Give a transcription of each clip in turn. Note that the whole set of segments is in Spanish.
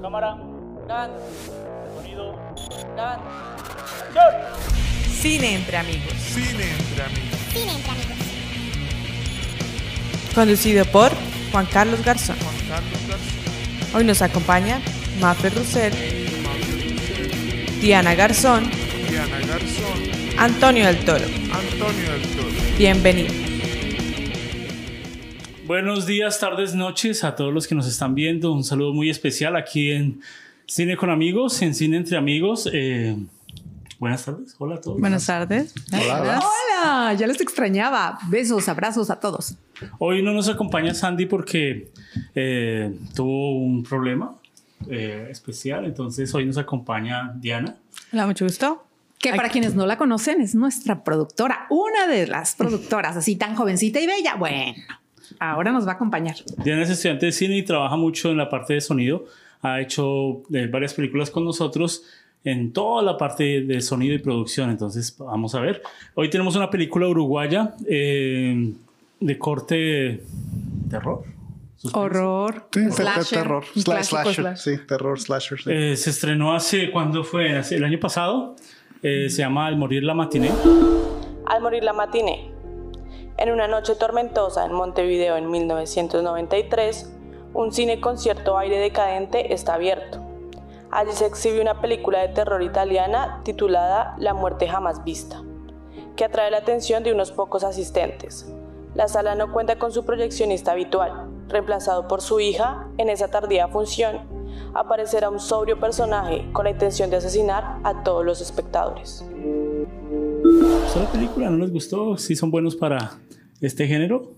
Cámara. Grabando. Sonido. ¡Acción! Cine entre amigos. Cine entre amigos. Cine entre amigos. Conducido por Juan Carlos Garzón. Juan Carlos García. Hoy nos acompaña Mafe Roussel, Diana Garzón, Diana Garzón. Antonio del Toro. Antonio del Toro. Bienvenido. Buenos días, tardes, noches a todos los que nos están viendo. Un saludo muy especial aquí en Cine con Amigos, en Cine entre Amigos. Eh, buenas tardes. Hola a todos. Buenas tardes. Hola. Hola, ya les extrañaba. Besos, abrazos a todos. Hoy no nos acompaña Sandy porque eh, tuvo un problema eh, especial, entonces hoy nos acompaña Diana. Hola, mucho gusto. Que para quienes no la conocen es nuestra productora, una de las productoras así tan jovencita y bella. Bueno, ahora nos va a acompañar. Diana es estudiante de cine y trabaja mucho en la parte de sonido. Ha hecho eh, varias películas con nosotros en toda la parte de sonido y producción. Entonces, vamos a ver. Hoy tenemos una película uruguaya eh, de corte terror. suspenso. Horror, Sí, slasher, terror. Sla- slasher. slasher. Sí, terror, slasher. sí. Eh, se estrenó hace, ¿cuándo fue? Hace- el año pasado. Eh, se llama Al morir la matiné. Al morir la matiné. En una noche tormentosa en Montevideo en 1993, un cine con cierto aire decadente está abierto. Allí se exhibe una película de terror italiana titulada La muerte jamás vista, que atrae la atención de unos pocos asistentes. La sala no cuenta con su proyeccionista habitual, reemplazado por su hija en esa tardía función. Aparecerá un sobrio personaje con la intención de asesinar a todos los espectadores. ¿Gustó la película? ¿No les gustó? ¿Sí son buenos para este género?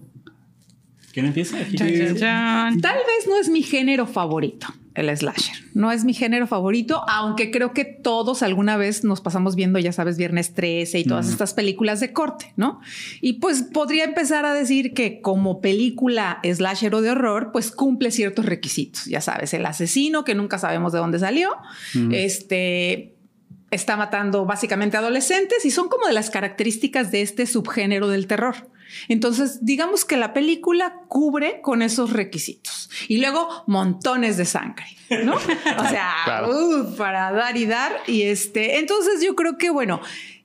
¿Quién empieza? Aquí. Tal vez no es mi género favorito, el slasher. No es mi género favorito, aunque creo que todos alguna vez nos pasamos viendo, ya sabes, Viernes 13 y todas estas películas de corte, ¿no? Y pues podría empezar a decir que como película slasher o de horror, pues cumple ciertos requisitos. Ya sabes, el asesino que nunca sabemos de dónde salió, este está matando básicamente adolescentes y son como de las características de este subgénero del terror. Entonces, digamos que la película cubre con esos requisitos. Y luego montones de sangre, ¿no? O sea, Claro. uh, para dar y dar. Y este, entonces yo creo que, bueno,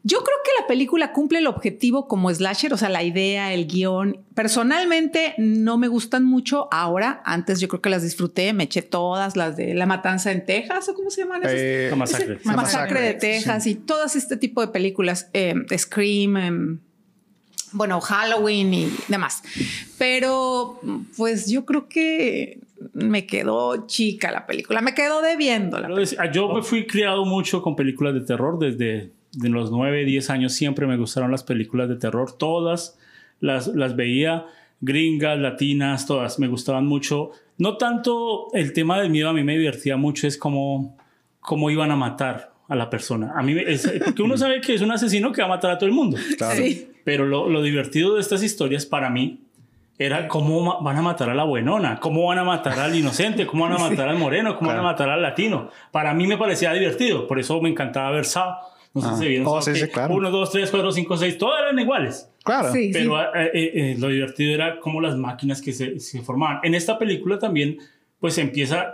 yo creo que la película cumple el objetivo como slasher, o sea, la idea, el guion. Personalmente no me gustan mucho ahora. Antes yo creo que las disfruté, me eché todas las de La Matanza en Texas o cómo se llaman esas. Eh, La masacre. Ese- Masacre, de sí. Texas y todas este tipo de películas, eh, Scream, em, bueno, Halloween y demás. Pero pues yo creo que me quedó chica la película, me quedó debiendo la decía- Yo me fui criado mucho con películas de terror desde de los 9, 10 años. Siempre me gustaron las películas de terror. Todas las, las veía, gringas, latinas, todas. Me gustaban mucho. No tanto el tema del miedo, a mí me divertía mucho, es como cómo iban a matar a la persona. A mí, me- es- porque uno sabe que es un asesino que va a matar a todo el mundo. claro. Sí. Pero lo, lo divertido de estas historias para mí era cómo van a matar a la buenona, cómo van a matar al inocente, cómo van a matar al moreno, cómo van Claro. a matar al latino. Para mí me parecía divertido, por eso me encantaba ver Saw. No sé Ah. si se vieron Oh, sí, sí, claro. Uno, dos, tres, cuatro, cinco, seis, todas eran iguales. Claro. Sí, Pero eh, eh, eh, lo divertido era cómo las máquinas que se, se formaban. En esta película también, pues empieza,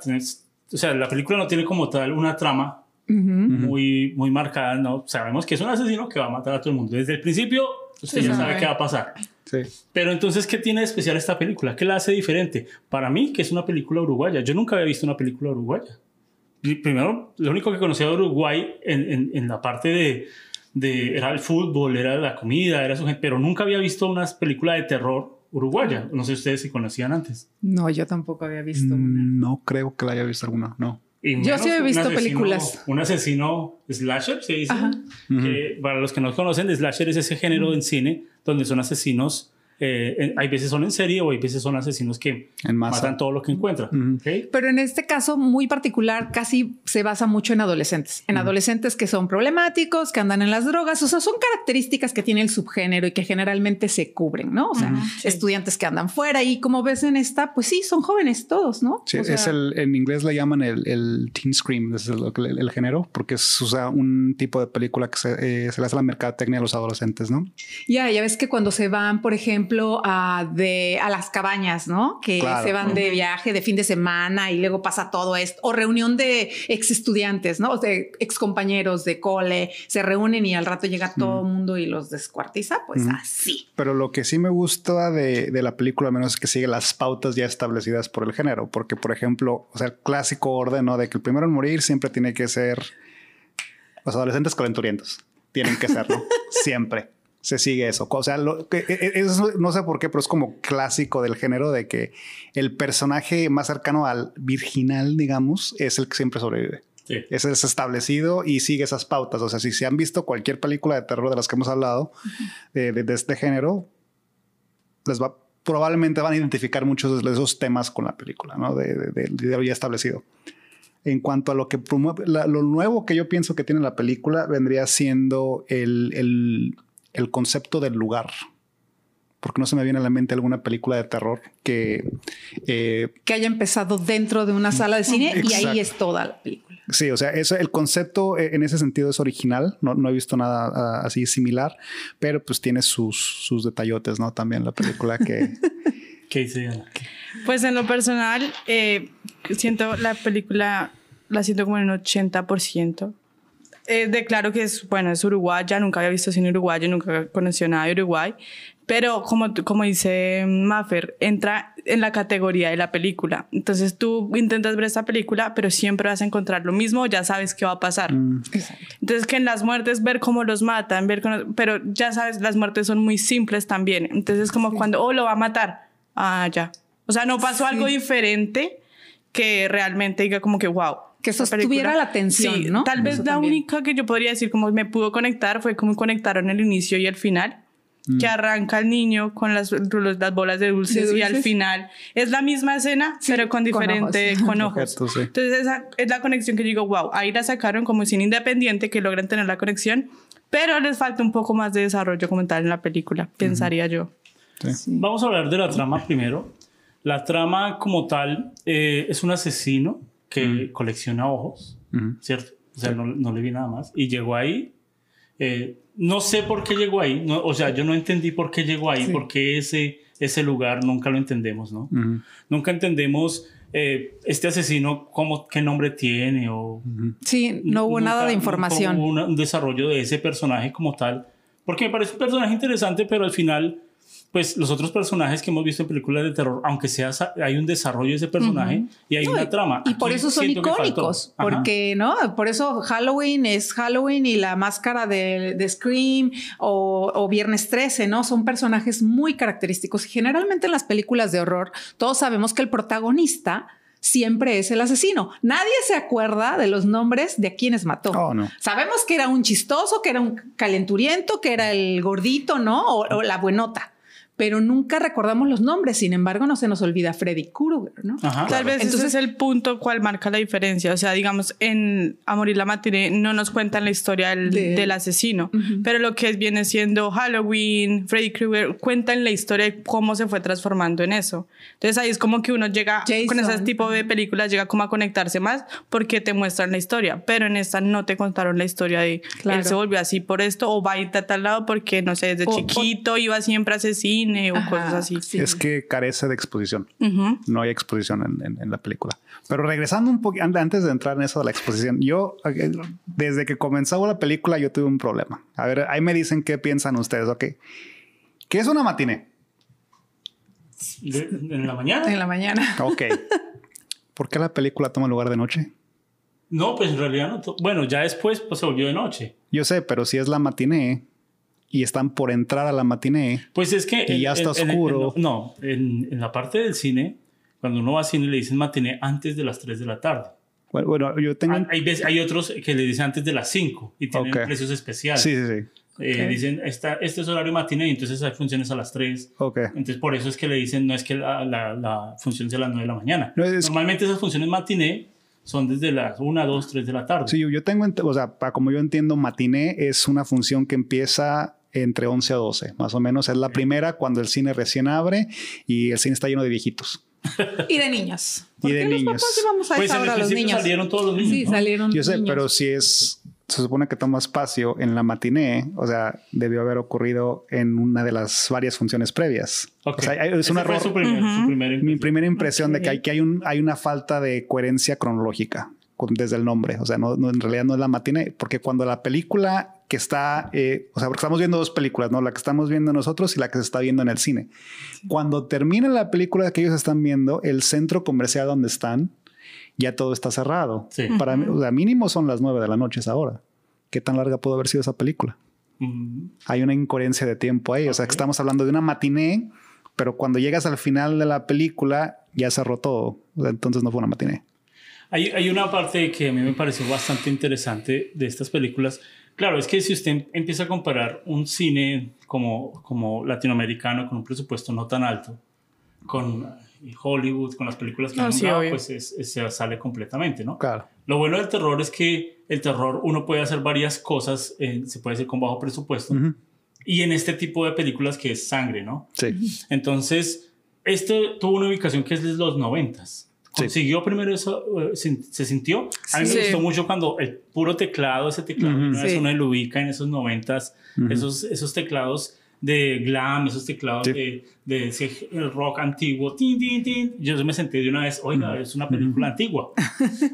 o sea, la película no tiene como tal una trama muy, muy marcada, ¿no? Sabemos que es un asesino que va a matar a todo el mundo. Desde el principio, usted Sí, ya sabe. sabe qué va a pasar. Sí. Pero entonces, ¿qué tiene de especial esta película? ¿Qué la hace diferente? Para mí, que es una película uruguaya. Yo nunca había visto una película uruguaya. Pri- Primero, lo único que conocía de Uruguay en, en- en la parte de, de- Era el fútbol, era la comida, era su gente, pero nunca había visto una película de terror uruguaya. No sé ustedes si conocían antes. No, yo tampoco había visto una. Mm, No creo que la haya visto alguna, no. Y Yo sí he visto asesino- películas. Un asesino slasher, se dice. Ajá. que para los que no conocen, slasher es ese género en cine donde son asesinos. Eh, en- hay veces son en serie o hay veces son asesinos que matan todo lo que encuentran. Pero en este caso muy particular, casi se basa mucho en adolescentes, en adolescentes que son problemáticos, que andan en las drogas, o sea, son características que tiene el subgénero y que generalmente se cubren, ¿no? O sea, estudiantes que andan fuera y como ves en esta, pues sí, son jóvenes todos, ¿no? Sí, O sea, es el, en inglés le llaman el, el teen scream, es el, el- el género, porque es o sea, un tipo de película que se, eh, se le hace a la mercadotecnia a los adolescentes, ¿no? Ya, ya ves que cuando se van, por ejemplo, ejemplo, de, a las cabañas, ¿no? Que Claro. se van de viaje de fin de semana y luego pasa todo esto. O reunión de ex estudiantes, ¿no? O de ex compañeros de cole, se reúnen y al rato llega todo el mundo y los descuartiza. Pues así. Pero lo que sí me gusta de, de la película, al menos es que sigue las pautas ya establecidas por el género. Porque, por ejemplo, o sea, el clásico orden, ¿no? De que el primero en morir siempre tiene que ser los adolescentes calenturientos. Tienen que serlo. siempre. Se sigue eso. O sea, lo, que, e- e- eso no sé por qué, pero es como clásico del género de que el personaje más cercano al virginal, digamos, es el que siempre sobrevive. Sí. Ese es establecido y sigue esas pautas. O sea, si se han visto cualquier película de terror de las que hemos hablado de, de- de este género, les va probablemente van a identificar muchos de esos temas con la película, ¿no? De, de- de- de lo ya establecido. En cuanto a lo que promueve, la- lo nuevo que yo pienso que tiene la película vendría siendo el, el- el concepto del lugar. Porque no se me viene a la mente alguna película de terror que eh, Que haya empezado dentro de una sala de cine y ahí es toda la película. Sí, o sea, eso, el concepto eh, en ese sentido es original. No, no he visto nada ah, así similar, pero pues tiene sus, sus detallotes, ¿no? También la película que... ¿Qué dice Ana? Pues en lo personal, eh, siento la película, la siento como en un 80%. Eh, declaro que es, bueno, es uruguaya, nunca había visto cine uruguayo, nunca conocí nada de Uruguay, pero como, como dice Maffer, entra en la categoría de la película. Entonces tú intentas ver esta película, pero siempre vas a encontrar lo mismo, ya sabes qué va a pasar. Entonces que en las muertes ver cómo los matan, ver cómo- pero ya sabes, las muertes son muy simples también. Entonces como cuando, oh, lo va a matar. Ah, ya. O sea, no pasó algo diferente que realmente diga como que, wow. Que sostuviera la tensión, Sí, ¿no? Tal vez Eso la también. única que yo podría decir como me pudo conectar fue como conectaron el inicio y el final. Que arranca el niño con las, las bolas de dulces, De y al dulces. final es la misma escena, pero con con diferente, ojos. con ojos. Objetos, sí. Entonces esa es la conexión que yo digo, wow, ahí la sacaron como cine independiente que logran tener la conexión, pero les falta un poco más de desarrollo como tal en la película, pensaría yo. Vamos a hablar de la trama primero. La trama como tal eh, es un asesino que colecciona ojos, ¿cierto? O sea, no, no le vi nada más. Y llegó ahí. eh, no sé por qué llegó ahí. no- o sea, yo no entendí por qué llegó ahí, porque ese, ese lugar nunca lo entendemos, ¿no? Nunca entendemos eh, este asesino cómo, qué nombre tiene o... Sí, no hubo Nunca- nada de información. hubo una- un desarrollo de ese personaje como tal. Porque me parece un personaje interesante, pero al final, pues los otros personajes que hemos visto en películas de terror, aunque sea, hay un desarrollo de ese personaje y hay No, una trama. Y por eso son icónicos, porque, ¿no? Por eso Halloween es Halloween y la máscara de, de Scream o, o Viernes 13, ¿no? Son personajes muy característicos. Y generalmente en las películas de horror, todos sabemos que el protagonista siempre es el asesino. Nadie se acuerda de los nombres de a quienes mató. Oh, no. Sabemos que era un chistoso, que era un calenturiento, que era el gordito, ¿no? O, o la buenota. Pero nunca recordamos los nombres. Sin embargo, no se nos olvida Freddy Krueger, ¿no? Ajá. Tal vez Entonces- ese es el punto cual marca la diferencia. O sea, digamos, en Amor y la Matiné no nos cuentan la historia del, De- del asesino, pero lo que viene siendo Halloween, Freddy Krueger, cuentan la historia de cómo se fue transformando en eso. Entonces ahí es como que uno llega con ese Jason. tipo de películas, llega como a conectarse más porque te muestran la historia, pero en esta no te contaron la historia de Claro. él se volvió así por esto o va a ir a tal lado porque, no sé, desde O- o- chiquito iba siempre a ese cine o Ajá, cosas así. sí. Es que carece de exposición. No hay exposición en, en- en la película. Pero regresando un poco, antes de entrar en eso de la exposición, yo, eh, desde que comenzó la película, yo tuve un problema. A ver, ahí me dicen qué piensan ustedes, ¿ok? ¿Qué es una matiné? En la mañana. En la mañana. Ok. ¿Por qué la película toma lugar de noche? No, pues en realidad no. Bueno, ya después pues, se volvió de noche. Yo sé, pero si es la matiné y están por entrar a la matiné, Pues es que... Y ya está oscuro. en- no, en, en la parte del cine, cuando uno va al cine le dicen matiné antes de las 3 de la tarde. bueno, bueno, yo tengo... Hay, veces- hay otros que le dicen antes de las 5 y tienen Ok. precios especiales. Sí, sí, sí. Eh, Dicen, esta, este es horario matiné y entonces hay funciones a las 3. Ok. Entonces por eso es que le dicen, no es que la, la, la función sea a las 9 de la mañana. No, es- Normalmente esas funciones matiné son desde las 1, 2, 3 de la tarde. Sí, yo- tengo, o sea, para como yo entiendo, matiné es una función que empieza entre 11 a 12, más o menos. Es la primera cuando el cine recién abre y el cine está lleno de viejitos. Y de niños. Y de niños. Los papás íbamos a Pues esa en el hora los principio niños. salieron todos los niños. Sí, ¿no? salieron Yo sé, niños. pero si es se supone que toma espacio en la matiné, o sea, debió haber ocurrido en una de las varias funciones previas. Ok. O sea, es un fue error. su primer- su primera Mi primera impresión de que hay, que hay, un, hay una falta de coherencia cronológica con- desde el nombre. O sea, no, no, en realidad no es la matiné, porque cuando la película que está, eh, o sea, porque estamos viendo dos películas, ¿no? La que estamos viendo nosotros y la que se está viendo en el cine. Cuando termina la película que ellos están viendo, el centro comercial donde están, ya todo está cerrado. Sí. Para mí, o sea, mínimo son las nueve de la noche es ahora. ¿Qué tan larga pudo haber sido esa película? Mm, hay una incoherencia de tiempo ahí. O sea, que estamos hablando de una matiné, pero cuando llegas al final de la película ya cerró todo. O sea, entonces no fue una matiné. Hay, hay una parte que a mí me pareció bastante interesante de estas películas. Claro, es que si usted empieza a comparar un cine como, como latinoamericano con un presupuesto no tan alto con eh, Hollywood, con las películas que No, han sí, dado, pues es- es- se sale completamente, ¿no? Claro. Lo bueno del terror es que el terror uno puede hacer varias cosas, eh, se puede hacer con bajo presupuesto, y en este tipo de películas que es sangre, ¿no? Sí. Entonces, esto tuvo una ubicación que es de los noventas. Sí. Consiguió primero eso, eh, se, se sintió. A mí Sí. me gustó mucho cuando el puro teclado, ese teclado, Ujú. una vez Sí. uno lo ubica en esos noventas, esos, esos teclados de glam, esos teclados Sí. de, de ese rock antiguo. Tin, tin, tin. Yo me senté de una vez, oiga, es una película antigua.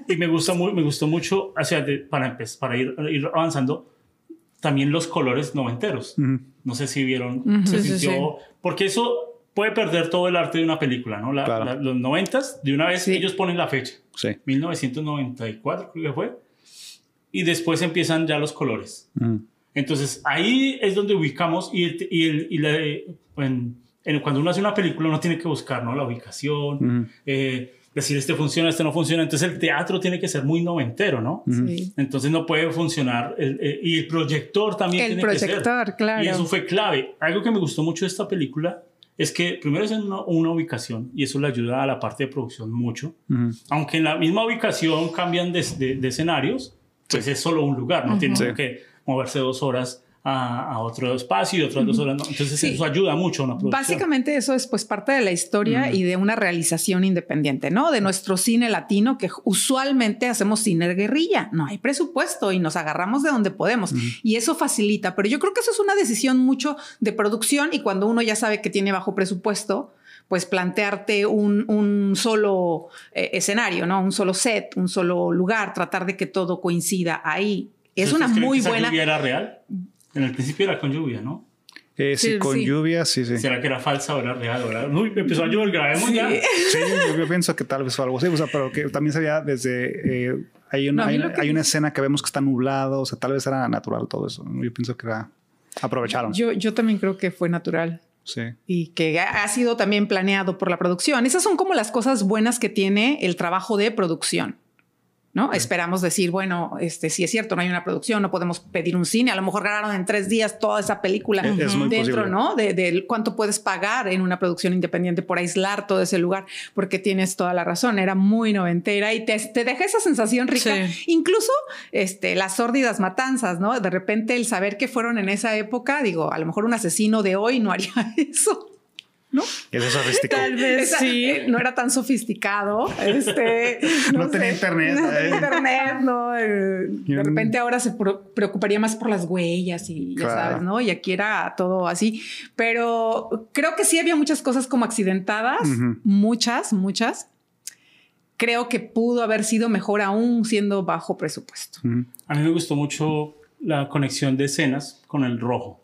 y me, gusta muy, me gustó mucho, o sea, de- para, empe- para ir, ir avanzando, también los colores noventeros. Ujú. No sé si vieron, se Sí, sí, sintió, porque eso puede perder todo el arte de una película, ¿no? La- Claro. la- los noventas, de una vez Sí. ellos ponen la fecha, Sí. 1994 creo que fue, y después empiezan ya los colores. Ujú. Entonces ahí es donde ubicamos y, el- y, el- y la- en- en- cuando uno hace una película uno tiene que buscar, ¿no? La ubicación, Ujú. eh, decir este funciona, este no funciona. Entonces el teatro tiene que ser muy noventero, ¿no? Sí. Entonces no puede funcionar. el- eh, y el proyector también El tiene que ser. proyector, claro. Y eso fue clave. Algo que me gustó mucho de esta película es que primero es en una, una ubicación y eso le ayuda a la parte de producción mucho. Ujú. Aunque en la misma ubicación cambian de, de- de escenarios, pues es solo un lugar, no tiene Sí. que moverse dos horas a, a otro espacio y otras dos horas. no. Entonces Sí. eso ayuda mucho a una producción. Básicamente eso es pues parte de la historia y de una realización independiente, ¿no? De nuestro cine latino que usualmente hacemos cine guerrilla, no hay presupuesto y nos agarramos de donde podemos y eso facilita, pero yo creo que eso es una decisión mucho de producción y cuando uno ya sabe que tiene bajo presupuesto, pues plantearte un, un solo eh, escenario, ¿no? Un solo set, un solo lugar, tratar de que todo coincida ahí. Es ¿Ustedes una muy buena... era real? En el principio era con lluvia, ¿no? Eh, sí, Sí, con sí. lluvia, sí, sí. Sí, ¿Será que era falsa o era real? ¿verdad? Uy, empezó a llover, grabemos ya. yo, yo pienso que tal vez fue algo así, o sea, pero que también se veía desde... eh, hay, una, No, hay, una, que- hay una escena que vemos que está nublado, o sea, tal vez era natural todo eso. Yo pienso que era... Aprovecharon. Yo, yo también creo que fue natural. sí. y que ha sido también planeado por la producción. Esas son como las cosas buenas que tiene el trabajo de producción. ¿No? Esperamos decir, bueno, este, si es cierto, no hay una producción, no podemos pedir un cine. A lo mejor grabaron en tres días toda esa película Es- dentro, posible. ¿no? De, de cuánto puedes pagar en una producción independiente por aislar todo ese lugar, porque tienes toda la razón. Era muy noventera y te, te deja esa sensación rica. Sí. Incluso este, las sórdidas matanzas, ¿no? De repente el saber que fueron en esa época, digo, a lo mejor un asesino de hoy no haría eso. ¿No? Es sofisticado. Tal vez Esa- sí. eh, no era tan sofisticado. Este, No tenía internet, No tenía ¿eh? internet, no. eh, Y de repente ahora se preocuparía más por las huellas y ya Claro. sabes, ¿no? Y aquí era todo así. Pero creo que sí había muchas cosas como accidentadas, muchas, muchas. Creo que pudo haber sido mejor aún siendo bajo presupuesto. A mí me gustó mucho la conexión de escenas con el rojo.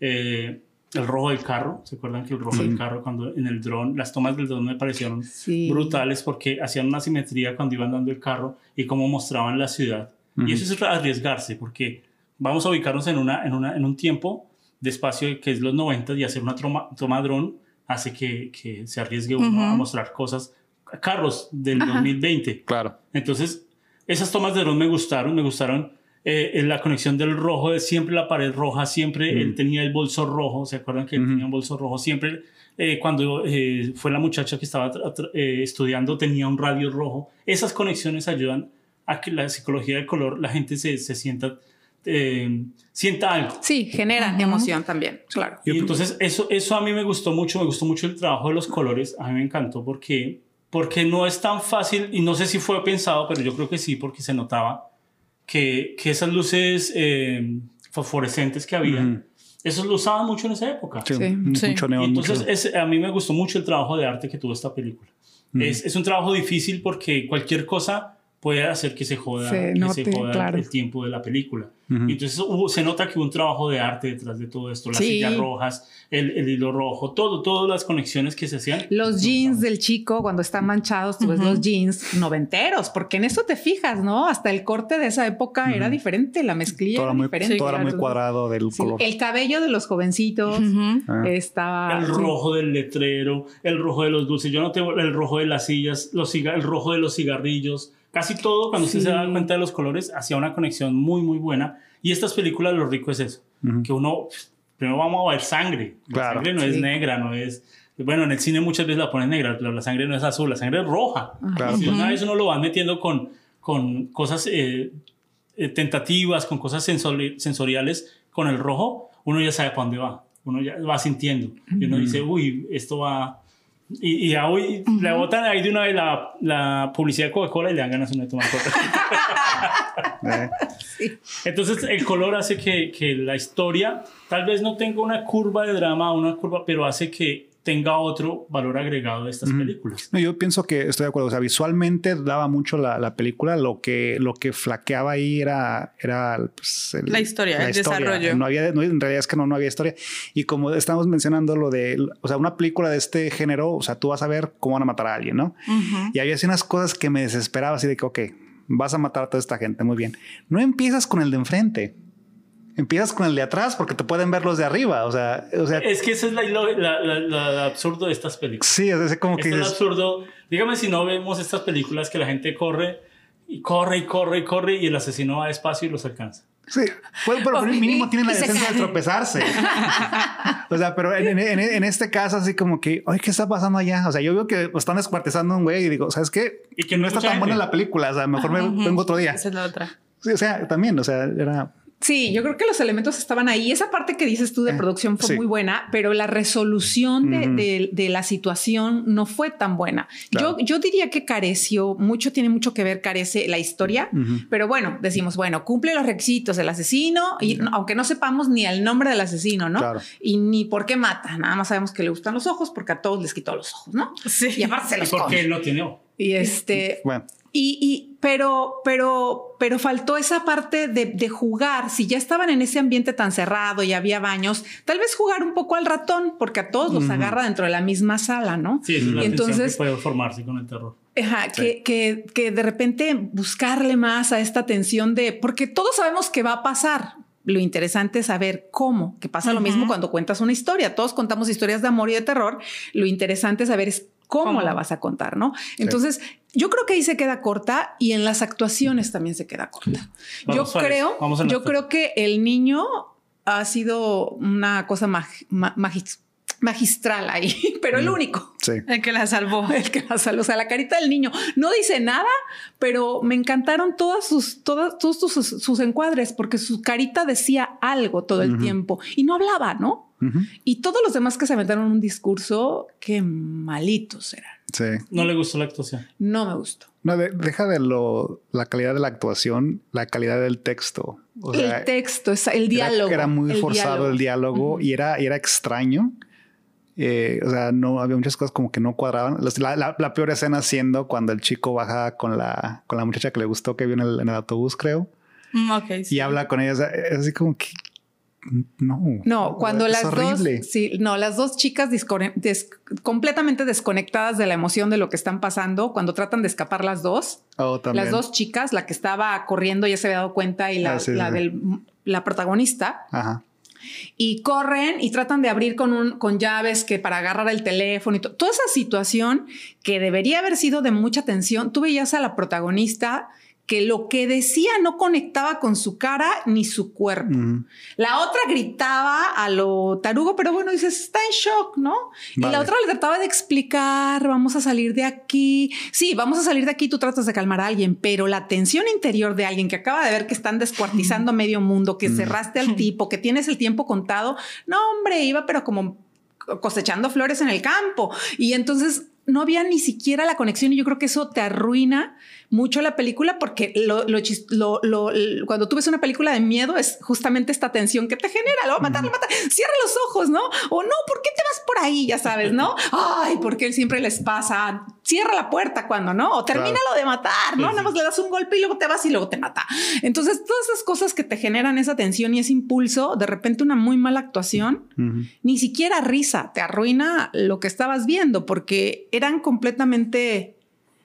Eh, el rojo del carro, ¿se acuerdan que el rojo del carro cuando en el dron, las tomas del dron me parecieron Sí. brutales porque hacían una simetría cuando iban dando el carro y cómo mostraban la ciudad. Y eso es arriesgarse porque vamos a ubicarnos en, una, en, una, en un tiempo de espacio que es los 90 y hacer una toma, toma dron hace que, que se arriesgue uno a mostrar cosas, carros del 2020. Claro. Entonces, esas tomas de dron me gustaron, me gustaron eh, en la conexión del rojo, de siempre la pared roja, siempre él tenía el bolso rojo, ¿se acuerdan que él tenía un bolso rojo? Siempre eh, cuando eh, fue la muchacha que estaba eh, estudiando tenía un radio rojo. Esas conexiones ayudan a que la psicología del color, la gente se, se sienta, eh, sienta algo. Sí, generan emoción también, claro. Y entonces eso, eso a mí me gustó mucho, me gustó mucho el trabajo de los colores, a mí me encantó porque, porque no es tan fácil, y no sé si fue pensado, pero yo creo que sí, porque se notaba que, que esas luces eh, fosforescentes que había, Ujú. eso lo usaban mucho en esa época. Sí, Sí, mucho neón, entonces mucho- es- a mí me gustó mucho el trabajo de arte que tuvo esta película. es, es un trabajo difícil porque cualquier cosa puede hacer que se joda, Se que note, se joda claro. el tiempo de la película. Ujú. Y entonces hubo- se nota que hubo un trabajo de arte detrás de todo esto, las Sí. sillas rojas, el, el hilo rojo, todo, todas las conexiones que se hacían. Los jeans del chico, cuando están manchados, tú ves los jeans noventeros, porque en eso te fijas, ¿no? Hasta el corte de esa época era diferente, la mezclilla todo era muy, diferente. todo era muy cuadrado del sí, color. el cabello de los jovencitos. Ah. estaba. El sí. rojo del letrero, el rojo de los dulces. Yo no tengo el rojo de las sillas, los el rojo de los cigarrillos. Casi todo, cuando usted Sí. se da cuenta de los colores, hacía una conexión muy, muy buena. Y estas películas, lo rico es eso. Ujú. Que uno, primero vamos a ver sangre. La Claro. sangre no es Sí. negra, no es... Bueno, en el cine muchas veces la ponen negra, pero la sangre no es azul, la sangre es roja. Claro. Si una vez uno lo va metiendo con, con cosas eh, eh, tentativas, con cosas sensori- sensoriales, con el rojo, uno ya sabe para dónde va. Uno ya va sintiendo. Y uno dice, uy, esto va... Y, y a hoy le botan ahí de una vez la, la publicidad de Coca-Cola y le dan ganas de tomar Coca. Eh, Entonces el color hace que, que la historia tal vez no tenga una curva de drama, una curva, pero hace que tenga otro valor agregado de estas películas. No, yo pienso que estoy de acuerdo. O sea, visualmente daba mucho la, la película. Lo que, lo que flaqueaba ahí era, era pues, el- La historia, el desarrollo. No había, no, en realidad es que no, no había historia. Y como estamos mencionando lo de, o sea, una película de este género, o sea, tú vas a ver cómo van a matar a alguien, ¿no? Ujú. Y había así unas cosas que me desesperaba, así de que, ok, vas a matar a toda esta gente, muy bien. No empiezas con el de enfrente. Empiezas con el de atrás porque te pueden ver los de arriba. O sea, o sea Es que ese es la, la- la- la- el absurdo de estas películas. sí, es así como que Este es el dices, absurdo. Dígame si no vemos estas películas que la gente corre y corre y corre y corre y el asesino va despacio y los alcanza. Sí, bueno, pero, pero mínimo tienen la decencia de tropezarse. o sea, pero en, en- en este caso, así como que, ay, ¿qué está pasando allá? O sea, yo veo que están descuartizando a un güey y digo, ¿sabes qué? Y que no no está tan buena gente. la película. O sea, mejor me vengo otro día. Esa es la otra. Sí, o sea, también, o sea, era. Sí, yo creo que los elementos estaban ahí. Esa parte que dices tú de Eh, producción fue sí. muy buena, pero la resolución de, Ujú. de- de la situación no fue tan buena. Claro. Yo, yo diría que careció, mucho tiene mucho que ver, carece la historia, Ujú. pero bueno, decimos, bueno, cumple los requisitos del asesino, y aunque no sepamos ni el nombre del asesino, ¿no? Claro. Y ni por qué mata, nada más sabemos que le gustan los ojos porque a todos les quitó los ojos, ¿no? Sí. Y aparte se los Porque come. no tiene ojo. Y este, Bueno, y, y- pero, pero, pero faltó esa parte de, de jugar. Si ya estaban en ese ambiente tan cerrado y había baños, tal vez jugar un poco al ratón, porque a todos los agarra dentro de la misma sala, ¿no? Sí, es la y entonces, que puede formarse con el terror. ajá, que, que, que de repente buscarle más a esta tensión de, porque todos sabemos que va a pasar. Lo interesante es saber cómo, que pasa lo mismo cuando cuentas una historia. Todos contamos historias de amor y de terror. Lo interesante es saber es cómo, ¿Cómo? la vas a contar, ¿no? Entonces, yo creo que ahí se queda corta y en las actuaciones también se queda corta. Vamos, yo Suárez, creo, vamos yo creo que el niño ha sido una cosa mag- ma- magis- magistral ahí, pero el único. sí. El que la salvó. El que la sal- o sea, la carita del niño no dice nada, pero me encantaron todas sus, todas, todos sus, sus encuadres porque su carita decía algo todo el tiempo y no hablaba, ¿no? Y todos los demás que se aventaron un discurso, qué malitos eran. Sí. No le gustó la actuación. No me gustó. No, de- deja de lo, la calidad de la actuación, la calidad del texto. O sea, el texto, es- el era- diálogo. Era, muy el forzado el diálogo y, era, y era extraño. Eh, o sea, no había muchas cosas como que no cuadraban. La, la- la peor escena siendo cuando el chico baja con la, con la muchacha que le gustó que vio en el, en el autobús, creo, Mm, ok, sí. y habla con ella. O sea, es así como que no. No, cuando es las horrible. dos, sí, no, las dos chicas des- completamente desconectadas de la emoción de lo que están pasando, cuando tratan de escapar las dos, Oh, las dos chicas, la que estaba corriendo ya se había dado cuenta y la, Ah, sí, la sí. del la protagonista Ajá. y corren y tratan de abrir con un con llaves que para agarrar el teléfono y to- toda esa situación que debería haber sido de mucha tensión. Tú veías a la protagonista que lo que decía no conectaba con su cara ni su cuerpo. La otra gritaba a lo tarugo, pero bueno, dices, está en shock, ¿no? Y la otra le trataba de explicar, vamos a salir de aquí. Sí, vamos a salir de aquí, tú tratas de calmar a alguien, pero la tensión interior de alguien que acaba de ver que están descuartizando medio mundo, que cerraste al tipo, que tienes el tiempo contado, no, hombre, iba pero como cosechando flores en el campo. Y entonces no había ni siquiera la conexión y yo creo que eso te arruina mucho la película porque lo, lo, lo- lo- cuando tú ves una película de miedo es justamente esta tensión que te genera, lo va a matar, lo cierra los ojos, ¿no? O no, ¿por qué te vas por ahí? Ya sabes, ¿no? Ay, porque él siempre les pasa, cierra la puerta cuando, ¿no? O termínalo de matar, ¿no? Sí, sí. Nada más le das un golpe y luego te vas y luego te mata. Entonces, todas esas cosas que te generan esa tensión y ese impulso, de repente una muy mala actuación, ni siquiera risa, te arruina lo que estabas viendo porque eran completamente,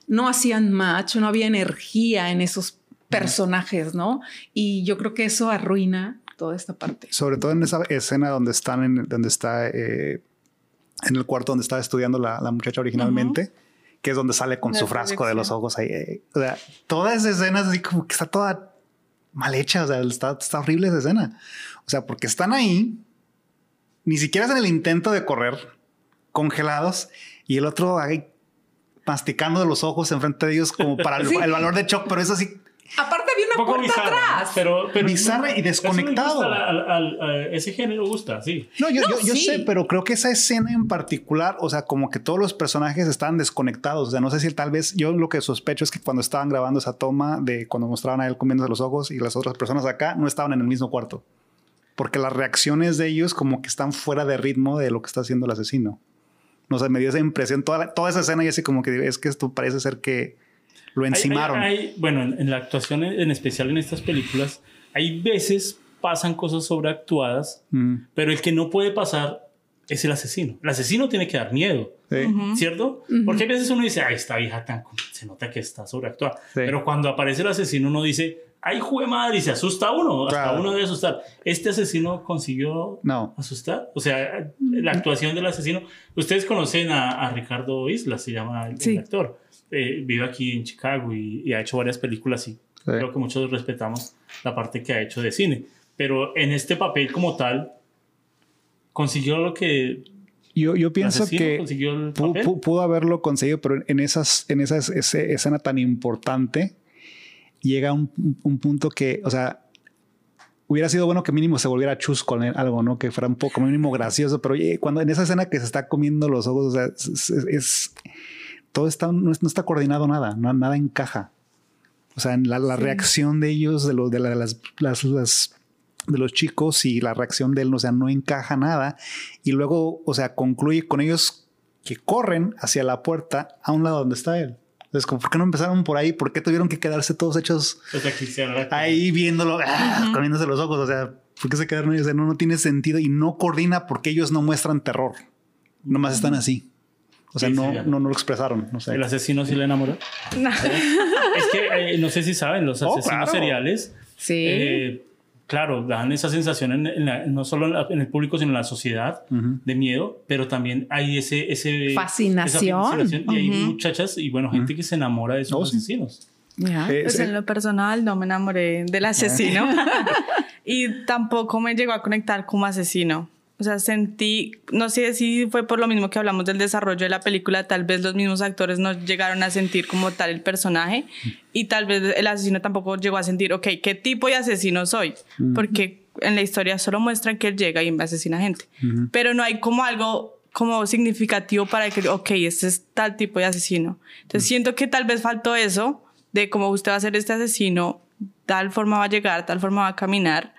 no hacían match, no había energía en esos personajes, ¿no? Y yo creo que eso arruina toda esta parte. Sobre todo en esa escena donde están en, donde está eh, en el cuarto donde estaba estudiando la, la muchacha originalmente, que es donde sale con La su frasco de los ojos ahí. eh, o sea, toda esa escena es así como que está toda mal hecha. O sea, está, está horrible esa escena. O sea, porque están ahí, ni siquiera es en el intento de correr, congelados, y el otro ahí masticando de los ojos enfrente de ellos como para el, Sí. el valor de shock, pero es así Aparte había Un una poco puerta atrás. pero, pero Bizarra y desconectado. Eso le gusta al- al- al- a ese género gusta, sí. No, yo, No, yo, yo sí. sé, pero creo que esa escena en particular, o sea, como que todos los personajes estaban desconectados. O sea, no sé si tal vez yo lo que sospecho es que cuando estaban grabando esa toma de cuando mostraban a él comiéndose los ojos y las otras personas acá no estaban en el mismo cuarto. Porque las reacciones de ellos como que están fuera de ritmo de lo que está haciendo el asesino. No sé, me dio esa impresión, toda, la- toda esa escena y así como que es que esto parece ser que lo Hay- encimaron. hay- hay- bueno, en, en la actuación, en, especial en estas películas, hay veces pasan cosas sobreactuadas, Mm, pero el que no puede pasar es el asesino. El asesino tiene que dar miedo. sí. ¿Cierto? Porque a veces uno dice, ay, esta vieja tan... Se nota que está sobreactuada. Sí. Pero cuando aparece el asesino, uno dice, ay, jue madre, y se asusta uno. Hasta Claro. uno debe asustar. ¿Este asesino consiguió No. asustar? O sea, la actuación del asesino... Ustedes conocen a, a Ricardo Isla, se llama el, el Sí. actor. Eh, vive aquí en Chicago y, y ha hecho varias películas y creo que muchos respetamos la parte que ha hecho de cine. Pero en este papel como tal, consiguió lo que Yo, yo el pienso que consiguió el Pu- papel. pu- pudo haberlo conseguido, pero en esas, en esa ese- escena tan importante llega un, un punto que, o sea, hubiera sido bueno que mínimo se volviera chusco en algo, ¿no? Que fuera un poco mínimo gracioso, pero oye, cuando en esa escena que se está comiendo los ojos, o sea, es, es- es- todo está, no, es- no está coordinado nada, no- nada encaja. O sea, la, la reacción de ellos, de, los de la- las, las, las- de los chicos y la reacción de él, o sea, no encaja nada. Y luego, o sea, concluye con ellos que corren hacia la puerta a un lado donde está él. Entonces, como, ¿por qué no empezaron por ahí? ¿Por qué tuvieron que quedarse todos hechos O sea, ahí viéndolo, ah, comiéndose los ojos? O sea, ¿por qué se quedaron ahí? O sea, no, no tiene sentido y no coordina porque ellos no muestran terror. Nomás están así. O sea, Sí, no, no, no lo expresaron. No sé. El asesino sí le enamoró. es que eh, no sé si saben, los Oh, asesinos claro. seriales, Sí. eh, claro, dan esa sensación en, en la- no solo en, la- en el público, sino en la sociedad de miedo, pero también hay ese... ese Fascinación. esa fascinación. Y hay muchachas y bueno, gente que se enamora de esos Oh, sí. asesinos. Ya. Eh, Pues en lo personal no me enamoré del asesino y tampoco me llegó a conectar como asesino. O sea, sentí, no sé si fue por lo mismo que hablamos del desarrollo de la película, tal vez los mismos actores no llegaron a sentir como tal el personaje y tal vez el asesino tampoco llegó a sentir, ok, ¿qué tipo de asesino soy? Porque en la historia solo muestran que él llega y asesina gente, pero no hay como algo como significativo para que, ok, este es tal tipo de asesino. Entonces siento que tal vez faltó eso de cómo usted va a ser este asesino, tal forma va a llegar, tal forma va a caminar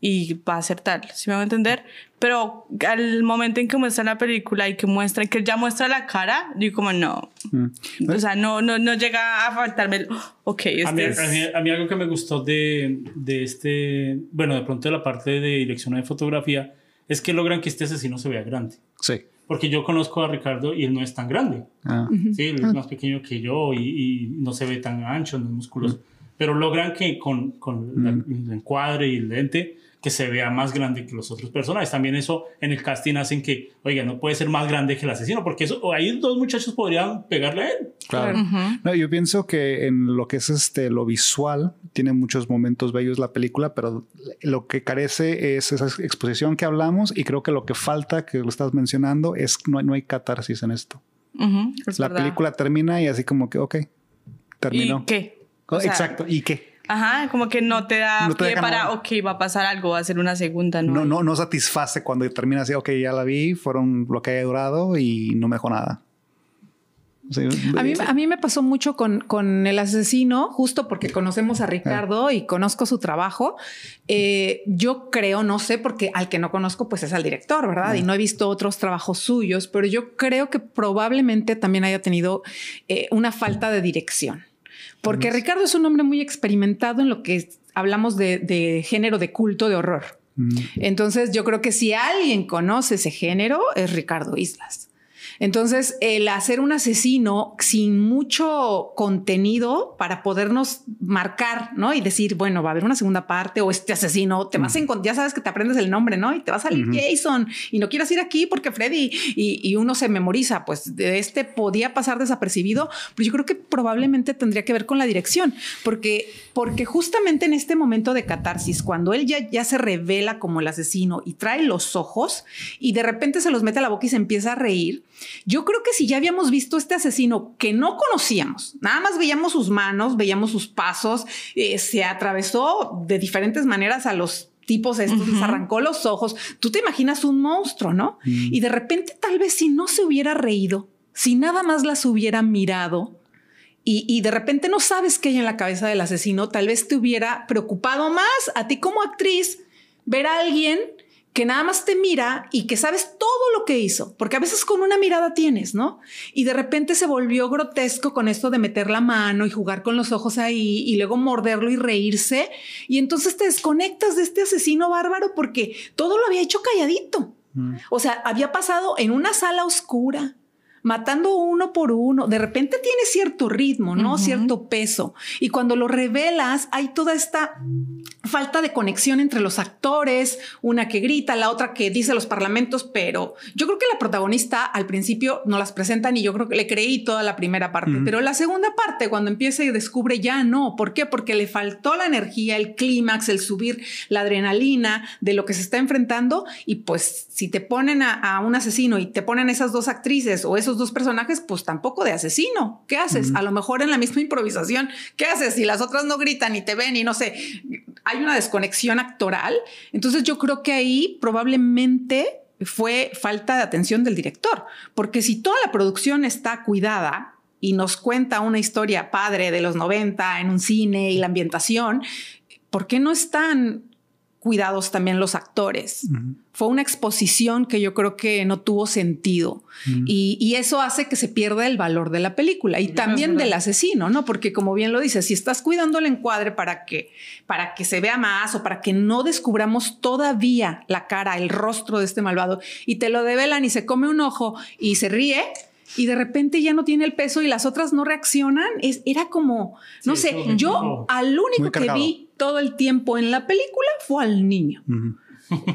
y va a ser tal, ¿sí me va a entender? Pero al momento en que muestra la película y que muestra, que él ya muestra la cara, yo como no, Mm. o sea, no, no, no llega a faltarme, el, ok, este A mí, es... a, mí, a mí algo que me gustó de, de este, bueno, de pronto de la parte de dirección de fotografía, es que logran que este asesino se vea grande. Sí. Porque yo conozco a Ricardo y él no es tan grande. Ah. Sí, él es más pequeño que yo y, y no se ve tan ancho, no es musculoso. Pero logran que con, con la- el encuadre y el lente que se vea más grande que los otros personajes. También eso en el casting hacen que, oiga, no puede ser más grande que el asesino, porque eso, ahí dos muchachos podrían pegarle a él. Claro. No, yo pienso que en lo que es este lo visual tiene muchos momentos bellos la película, pero lo que carece es esa exposición que hablamos y creo que lo que falta, que lo estás mencionando, es no, hay- no hay catarsis en esto. Es la verdad. película termina y así como que, ok, terminó. ¿Y qué? O sea, Exacto. ¿Y qué? Ajá, como que no te da No te pie para, nada. ok, va a pasar algo, va a ser una segunda, ¿no? No, no, no satisface cuando termina así, ok, ya la vi, fueron lo que haya durado y no me dejó nada. Sí, A mí, a mí me pasó mucho con, con el asesino, justo porque conocemos a Ricardo y conozco su trabajo. Eh, yo creo, no sé, porque al que no conozco, pues es al director, ¿verdad? Y no he visto otros trabajos suyos, pero yo creo que probablemente también haya tenido eh, una falta de dirección. Porque Ricardo es un hombre muy experimentado en lo que hablamos de, de género de culto de horror. Entonces, yo creo que si alguien conoce ese género, es Ricardo Islas. Entonces, el hacer un asesino sin mucho contenido para podernos marcar, ¿no? Y decir, bueno, va a haber una segunda parte o este asesino, te vas a encontrar, ya sabes que te aprendes el nombre, ¿no? Y te va a salir Jason y no quieras ir aquí porque Freddy y, y uno se memoriza, pues de este podía pasar desapercibido, pero yo creo que probablemente tendría que ver con la dirección, porque, porque justamente en este momento de catarsis, cuando él ya, ya se revela como el asesino y trae los ojos y de repente se los mete a la boca y se empieza a reír, yo creo que si ya habíamos visto este asesino que no conocíamos, nada más veíamos sus manos, veíamos sus pasos, eh, se atravesó de diferentes maneras a los tipos estos, les arrancó los ojos. Tú te imaginas un monstruo, ¿no? Y de repente tal vez si no se hubiera reído, si nada más las hubiera mirado, y, y, de repente no sabes qué hay en la cabeza del asesino, tal vez te hubiera preocupado más a ti como actriz ver a alguien que nada más te mira y que sabes todo lo que hizo, porque a veces con una mirada tienes, ¿no? Y de repente se volvió grotesco con esto de meter la mano y jugar con los ojos ahí y luego morderlo y reírse. Y entonces te desconectas de este asesino bárbaro porque todo lo había hecho calladito. O sea, había pasado en una sala oscura, matando uno por uno. De repente tiene cierto ritmo, ¿no? Cierto peso. Y cuando lo revelas, hay toda esta falta de conexión entre los actores, una que grita, la otra que dice los parlamentos, pero yo creo que la protagonista al principio no las presentan y yo creo que le creí toda la primera parte, pero la segunda parte cuando empieza y descubre ya no, ¿por qué? Porque le faltó la energía, el clímax, el subir la adrenalina de lo que se está enfrentando y pues si te ponen a, a, un asesino y te ponen esas dos actrices o esos dos personajes, pues tampoco de asesino, ¿qué haces? A lo mejor en la misma improvisación, ¿qué haces? Si las otras no gritan y te ven y no sé, hay una desconexión actoral. Entonces yo creo que ahí probablemente fue falta de atención del director, porque si toda la producción está cuidada y nos cuenta una historia padre de los 90 en un cine y la ambientación, ¿por qué no están cuidados también los actores. Uh -huh. Fue una exposición que yo creo que no tuvo sentido uh -huh. y, y, eso hace que se pierda el valor de la película y también del asesino, ¿no? Porque como bien lo dices, si estás cuidando el encuadre para que, para que se vea más o para que no descubramos todavía la cara, el rostro de este malvado y te lo develan y se come un ojo y se ríe, y de repente ya no tiene el peso y las otras no reaccionan. Es, era como, no sí, sé, yo al único que vi todo el tiempo en la película fue al niño.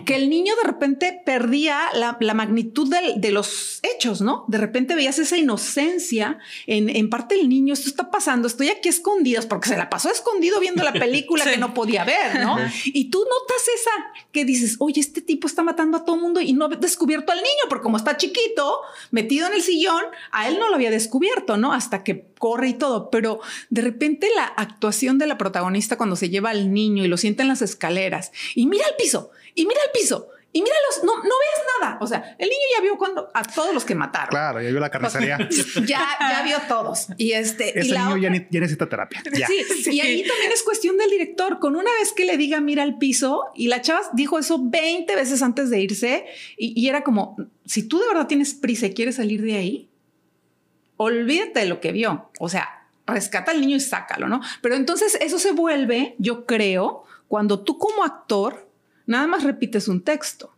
Que el niño de repente perdía la, la magnitud de, de, los hechos, ¿no? De repente veías esa inocencia en, en, parte del niño, esto está pasando, estoy aquí escondidas porque se la pasó escondido viendo la película sí. que no podía ver, ¿no? y tú notas esa que dices, oye, este tipo está matando a todo mundo y no ha descubierto al niño, porque como está chiquito, metido en el sillón, a él no lo había descubierto, ¿no? Hasta que corre y todo, pero de repente la actuación de la protagonista cuando se lleva al niño y lo sienta en las escaleras y mira el piso y mira el piso y mira los, no, no ves nada. O sea, el niño ya vio cuando a todos los que mataron. Claro, ya vio la carnicería. ya, ya vio todos. Y este, ese y niño ya, ya, necesita terapia. Ya. Sí, sí, y ahí también es cuestión del director. Con una vez que le diga mira el piso y la chava dijo eso 20 veces antes de irse y, y era como si tú de verdad tienes prisa y quieres salir de ahí, olvídate de lo que vio. O sea, rescata al niño y sácalo, ¿no? Pero entonces eso se vuelve, yo creo, cuando tú como actor nada más repites un texto.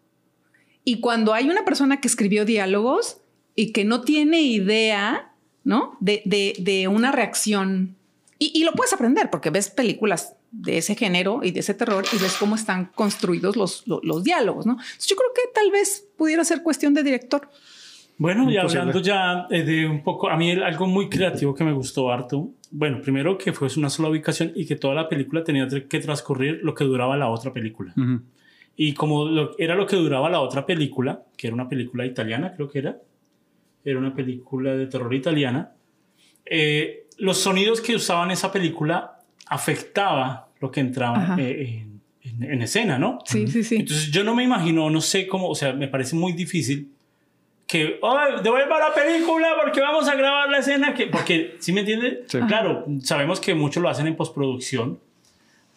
Y cuando hay una persona que escribió diálogos y que no tiene idea, ¿no? De, de, de una reacción. Y, y, lo puedes aprender porque ves películas de ese género y de ese terror y ves cómo están construidos los, los, los diálogos, ¿no? Entonces yo creo que tal vez pudiera ser cuestión de director. Bueno, y hablando ya eh, de un poco, a mí algo muy creativo que me gustó harto, bueno, primero que fue una sola ubicación y que toda la película tenía que transcurrir lo que duraba la otra película. Uh -huh. Y como lo, era lo que duraba la otra película, que era una película italiana, creo que era, era una película de terror italiana, eh, los sonidos que usaban esa película afectaba lo que entraba eh, en, en, en, escena, ¿no? Sí, sí, sí. Entonces yo no me imagino, no sé cómo, o sea, me parece muy difícil que, oh, devuelva la película porque vamos a grabar la escena que, porque, ¿sí me entiende? Sí. Claro, sabemos que muchos lo hacen en postproducción,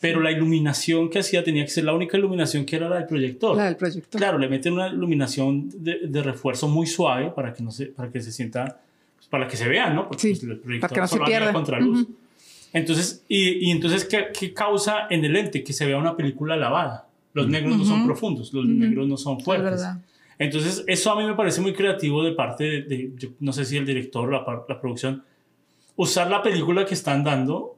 pero la iluminación que hacía tenía que ser la única iluminación que era la del proyector. La del proyector. Claro, le meten una iluminación de, de refuerzo muy suave para que no se, para que se sienta, pues, para que se vea, ¿no? Porque Sí, pues, el proyector para que no se solo pierda. contraluz. Entonces, y, y entonces ¿qué, ¿qué causa en el lente? Que se vea una película lavada. Los negros no son profundos, los negros no son fuertes. verdad. Entonces, eso a mí me parece muy creativo de parte de, de- yo no sé si el director la, la producción, usar la película que están dando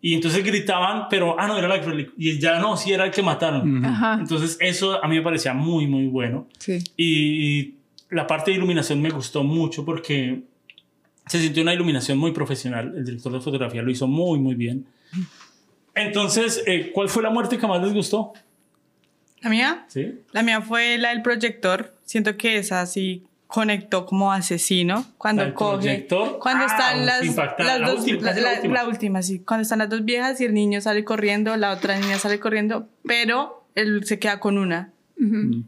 y entonces gritaban, pero, ah, no, era la película, y ya no, sí era el que mataron. Ajá. Entonces, eso a mí me parecía muy, muy bueno. Sí. Y, y la parte de iluminación me gustó mucho porque se sintió una iluminación muy profesional. El director de fotografía lo hizo muy, muy bien. Entonces, eh, ¿cuál fue la muerte que más les gustó? ¿La mía? ¿Sí? La mía fue la del proyector. Siento que esa sí conectó como asesino. Cuando ¿La del coge. proyector? Cuando Ah, están las, las La dos. última, la, la la- última. la última, sí. Cuando están las dos viejas y el niño sale corriendo, la otra niña sale corriendo, pero él se queda con una.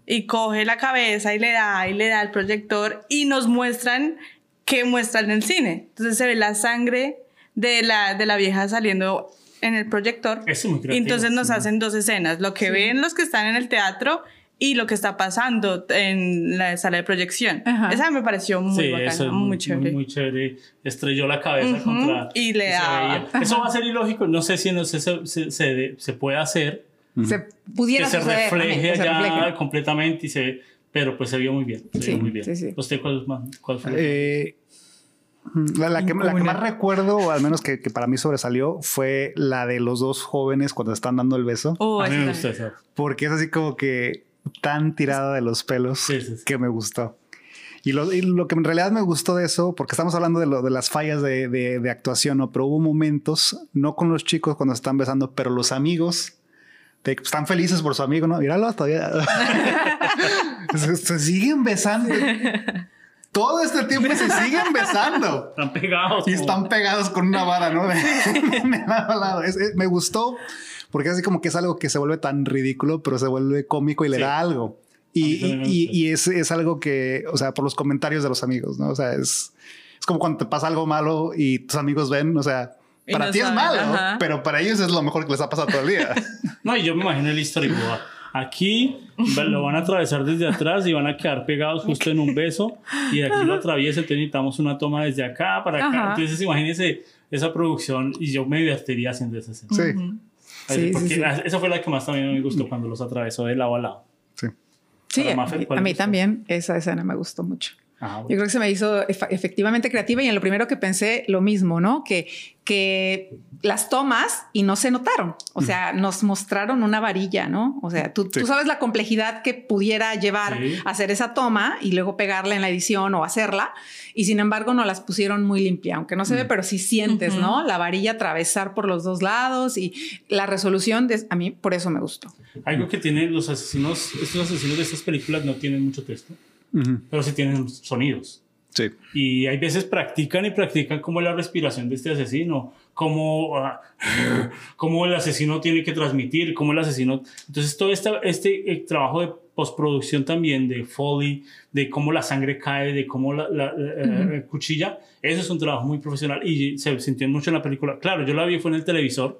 Y coge la cabeza y le da y le da el proyector y nos muestran que muestran en el cine. Entonces se ve la sangre de la, de la vieja saliendo en el proyector. Eso es muy y creativo, entonces nos sí. hacen dos escenas, lo que ven los que están en el teatro y lo que está pasando en la sala de proyección. Ajá. Esa me pareció muy sí, bacana, eso es muy, muy, chévere. Muy, muy chévere. Estrelló la cabeza contra. y le daba. Eso va a ser ilógico. No sé si no sé, se, se, se, se puede hacer. Se pudiera que se suceder refleje refleje. completamente y se ve. Pero pues se vio muy bien. Se Sí, vio muy bien. sí, sí. ¿Usted cuál, más- cuál fue? Eh, la, la que, la que más recuerdo, o al menos que, que para mí sobresalió, fue la de los dos jóvenes cuando están dando el beso. Oh, a mí me esa. Porque es así como que tan tirada de los pelos Sí, sí, sí. que me gustó. Y lo, y lo que en realidad me gustó de eso, porque estamos hablando de, lo, de las fallas de, de- de actuación, ¿no? pero hubo momentos, no con los chicos cuando están besando, pero los amigos de están felices por su amigo, ¿no? Míralo todavía. se, se siguen besando. Todo este tiempo se siguen besando. Están pegados. Y están pegados con una vara, ¿no? Lado. Es- es- me gustó porque así como que es algo que se vuelve tan ridículo, pero se vuelve cómico y le Sí. da algo. Y, y- y es, es algo que, o sea, por los comentarios de los amigos, ¿no? O sea, es, es como cuando te pasa algo malo y tus amigos ven, o sea, Y para no ti es saben, malo, ajá. pero para ellos es lo mejor que les ha pasado todo el día. No, y yo me imagino el storyboard. Aquí lo van a atravesar desde atrás y van a quedar pegados justo en un beso. Y de aquí lo atraviesa, entonces necesitamos una toma desde acá para acá. Ajá. Entonces, imagínense esa producción y yo me divertiría haciendo esa escena. Sí, Ay, Sí, sí, porque sí. la- esa fue la que más también me gustó cuando los atravesó de lado a lado. sí. Sí, a, Mafer, mí- ¿cuál a mí también esa escena me gustó mucho. Ajá, Yo creo que se me hizo efectivamente creativa y en lo primero que pensé lo mismo, ¿no? Que, que las tomas y no se notaron. O sea, nos mostraron una varilla, ¿no? O sea, tú, Sí. tú sabes la complejidad que pudiera llevar Sí. hacer esa toma y luego pegarla en la edición o hacerla. Y sin embargo, no las pusieron muy limpia, aunque no se ve, pero sí sientes, ¿no? La varilla atravesar por los dos lados y la resolución de, a mí por eso me gustó. Algo que tienen los asesinos, estos asesinos de estas películas no tienen mucho texto, Ujú. pero sí tienen sonidos. Sí. Y hay veces practican y practican como la respiración de este asesino, cómo, ah, cómo el asesino tiene que transmitir, cómo el asesino... Entonces todo este, este eh, trabajo de postproducción también, de Foley, de cómo la sangre cae, de cómo la, la- la- eh, cuchilla, eso es un trabajo muy profesional y se sintió mucho en la película. Claro, yo la vi fue en el televisor,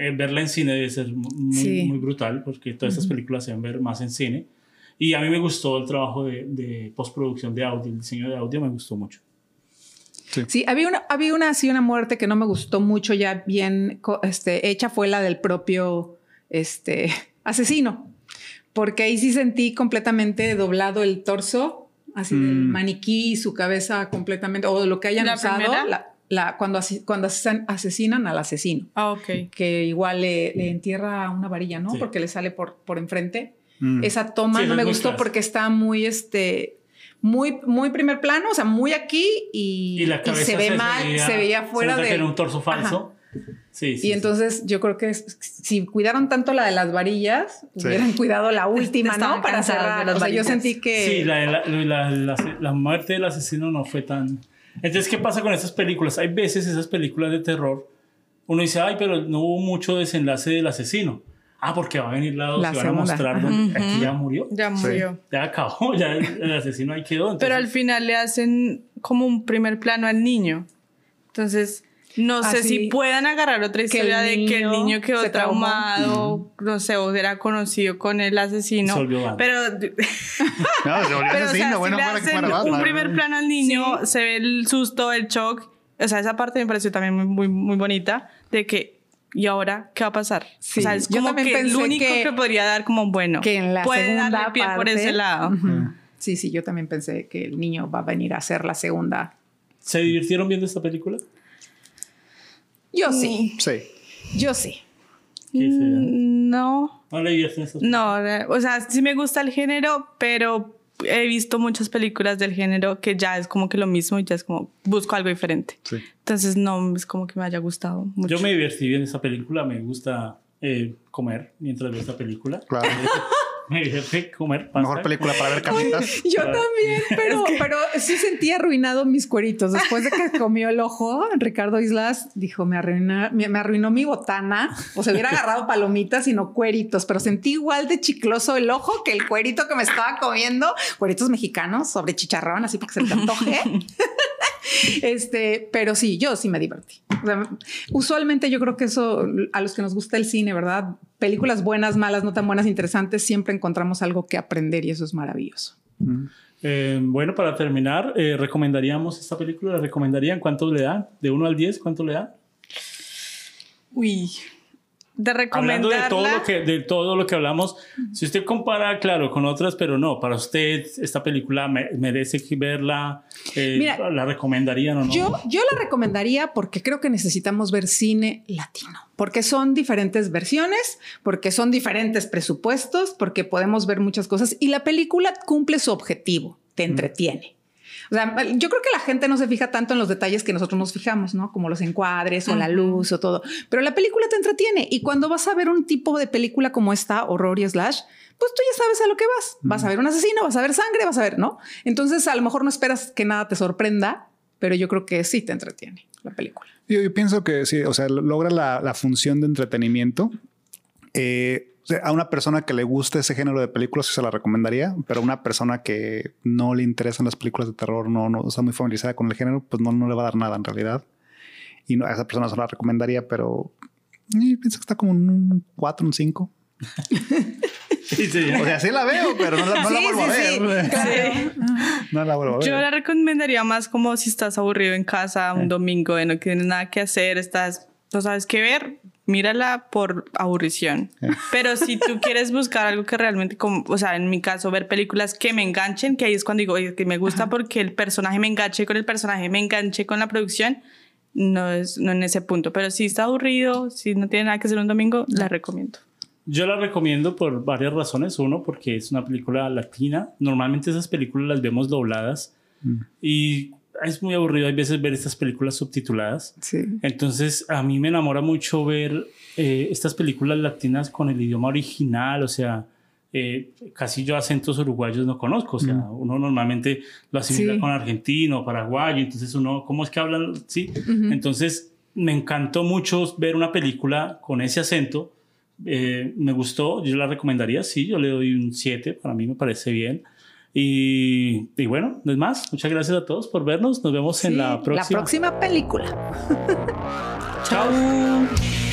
eh, verla en cine debe ser muy, Sí. muy brutal porque todas estas películas se deben ver más en cine. Y a mí me gustó el trabajo de, de postproducción de audio, el diseño de audio me gustó mucho. Sí, había una, había una así una muerte que no me gustó mucho, ya bien este, hecha, fue la del propio este, asesino. Porque ahí sí sentí completamente doblado el torso, así del Mm. maniquí y su cabeza completamente, o lo que hayan ¿La usado, la- la- cuando, asi- cuando asesan- asesinan al asesino, Ah, ok. que igual le, le entierra una varilla, ¿no? Sí. Porque le sale por, por enfrente. Mm. Esa toma Sí, no me gustó porque está muy, este, muy, muy primer plano, o sea, muy aquí y, Y la y cabeza se ve mal, se veía fuera se de... un torso falso. Sí, sí, y sí. entonces yo creo que es- si cuidaron tanto la de las varillas, Sí. hubieran cuidado la última, Estaban ¿no? Para cerrar. las O sea, yo sentí que... Sí, la, la, la, la- la muerte del asesino no fue tan... Entonces, ¿qué pasa con estas películas? Hay veces esas películas de terror, uno dice, ay, pero no hubo mucho desenlace del asesino. Ah, porque va a venir la dos La y van a mostrar dónde- aquí ya murió. Ya murió. Ya acabó, ya el, el asesino ahí quedó. entonces- Pero al final le hacen como un primer plano al niño. Entonces, no sé si puedan agarrar otra que historia de que el niño quedó se traumó. traumado, no sé, o era conocido con el asesino. Se. Pero, No, se volvió pero o sea, asesino, bueno, si que hacen fuera un Batman. primer plano al niño, se ve el susto, el shock. O sea, esa parte me pareció también muy, muy, muy bonita de que, ¿y ahora qué va a pasar? Sí, o sea, es como que el único que, que- podría dar como bueno. que en la puede segunda darle pie por parte- ese lado. Sí, sí, yo también pensé que el niño va a venir a hacer la segunda. ¿Se divirtieron viendo esta película? Yo sí, Sí. yo sí. Mm, No, ¿No le No, o sea, sí me gusta el género, pero he visto muchas películas del género que ya es como que lo mismo y ya es como busco algo diferente. Sí. Entonces no es como que me haya gustado mucho. Yo me divertí viendo esta película, me gusta eh, comer mientras veo esta película. Claro. me comer pasta. Mejor película para ver carnitas. Yo también, pero, pero sí sentí arruinado mis cueritos. Después de que comió el ojo, Ricardo Islas dijo, me, arruina- me, me arruinó mi botana. O se hubiera agarrado palomitas y no cueritos, pero sentí igual de chicloso el ojo que el cuerito que me estaba comiendo. Cueritos mexicanos sobre chicharrón, así para que se te antoje. Este, pero sí, yo sí me divertí. O sea, usualmente yo creo que eso, a los que nos gusta el cine, ¿verdad? Películas buenas, malas, no tan buenas, interesantes, siempre encontramos algo que aprender y eso es maravilloso. Eh, bueno, para terminar, eh, ¿recomendaríamos esta película? ¿La recomendarían? ¿Cuánto le dan? ¿De 1 al 10? ¿Cuánto le dan? Uy, de Hablando de todo, lo que, de todo lo que hablamos, si usted compara, claro, con otras, pero no, para usted esta película me- merece verla, eh, Mira, ¿la recomendarían o no? Yo, yo la recomendaría porque creo que necesitamos ver cine latino, porque son diferentes versiones, porque son diferentes presupuestos, porque podemos ver muchas cosas y la película cumple su objetivo, te entretiene. O sea, yo creo que la gente no se fija tanto en los detalles que nosotros nos fijamos, ¿no? Como los encuadres o la luz o todo. Pero la película te entretiene. Y cuando vas a ver un tipo de película como esta, horror y slash, pues tú ya sabes a lo que vas. Vas a ver un asesino, vas a ver sangre, vas a ver, ¿no? Entonces a lo mejor no esperas que nada te sorprenda, pero yo creo que sí te entretiene la película. Yo, yo pienso que sí, o sea, lo- logra la, la función de entretenimiento. Eh, a una persona que le guste ese género de películas sí se la recomendaría, pero a una persona que no le interesan las películas de terror, no, no está muy familiarizada con el género, pues no, no le va a dar nada en realidad. Y no, a esa persona se la recomendaría, pero eh, pienso que está como un 4, un 5. Sí, sí. O sea, sí la veo, pero no, la- no la vuelvo a ver. No la vuelvo a ver. Yo la recomendaría más como si estás aburrido en casa Eh. un domingo y no tienes nada que hacer, estás, no sabes qué ver, mírala por aburrición. Eh. Pero si tú quieres buscar algo que realmente, como, o sea, en mi caso, ver películas que me enganchen, que ahí es cuando digo, oye, que me gusta porque el personaje me enganche con el personaje, me enganche con la producción, no es no en ese punto. Pero si está aburrido, si no tiene nada que hacer un domingo, la recomiendo. Yo la recomiendo por varias razones. Uno, porque es una película latina. Normalmente esas películas las vemos dobladas y es muy aburrido a veces ver estas películas subtituladas. Sí. Entonces, a mí me enamora mucho ver eh, estas películas latinas con el idioma original, o sea, eh, casi yo acentos uruguayos no conozco, o sea, uno normalmente lo asimila Sí. con argentino, paraguayo, entonces uno, ¿cómo es que hablan? Sí, entonces me encantó mucho ver una película con ese acento, eh, me gustó, yo la recomendaría, sí, yo le doy un 7, para mí me parece bien. Y, y bueno, no es más, muchas gracias a todos por vernos, nos vemos en la próxima. La próxima película. Chao.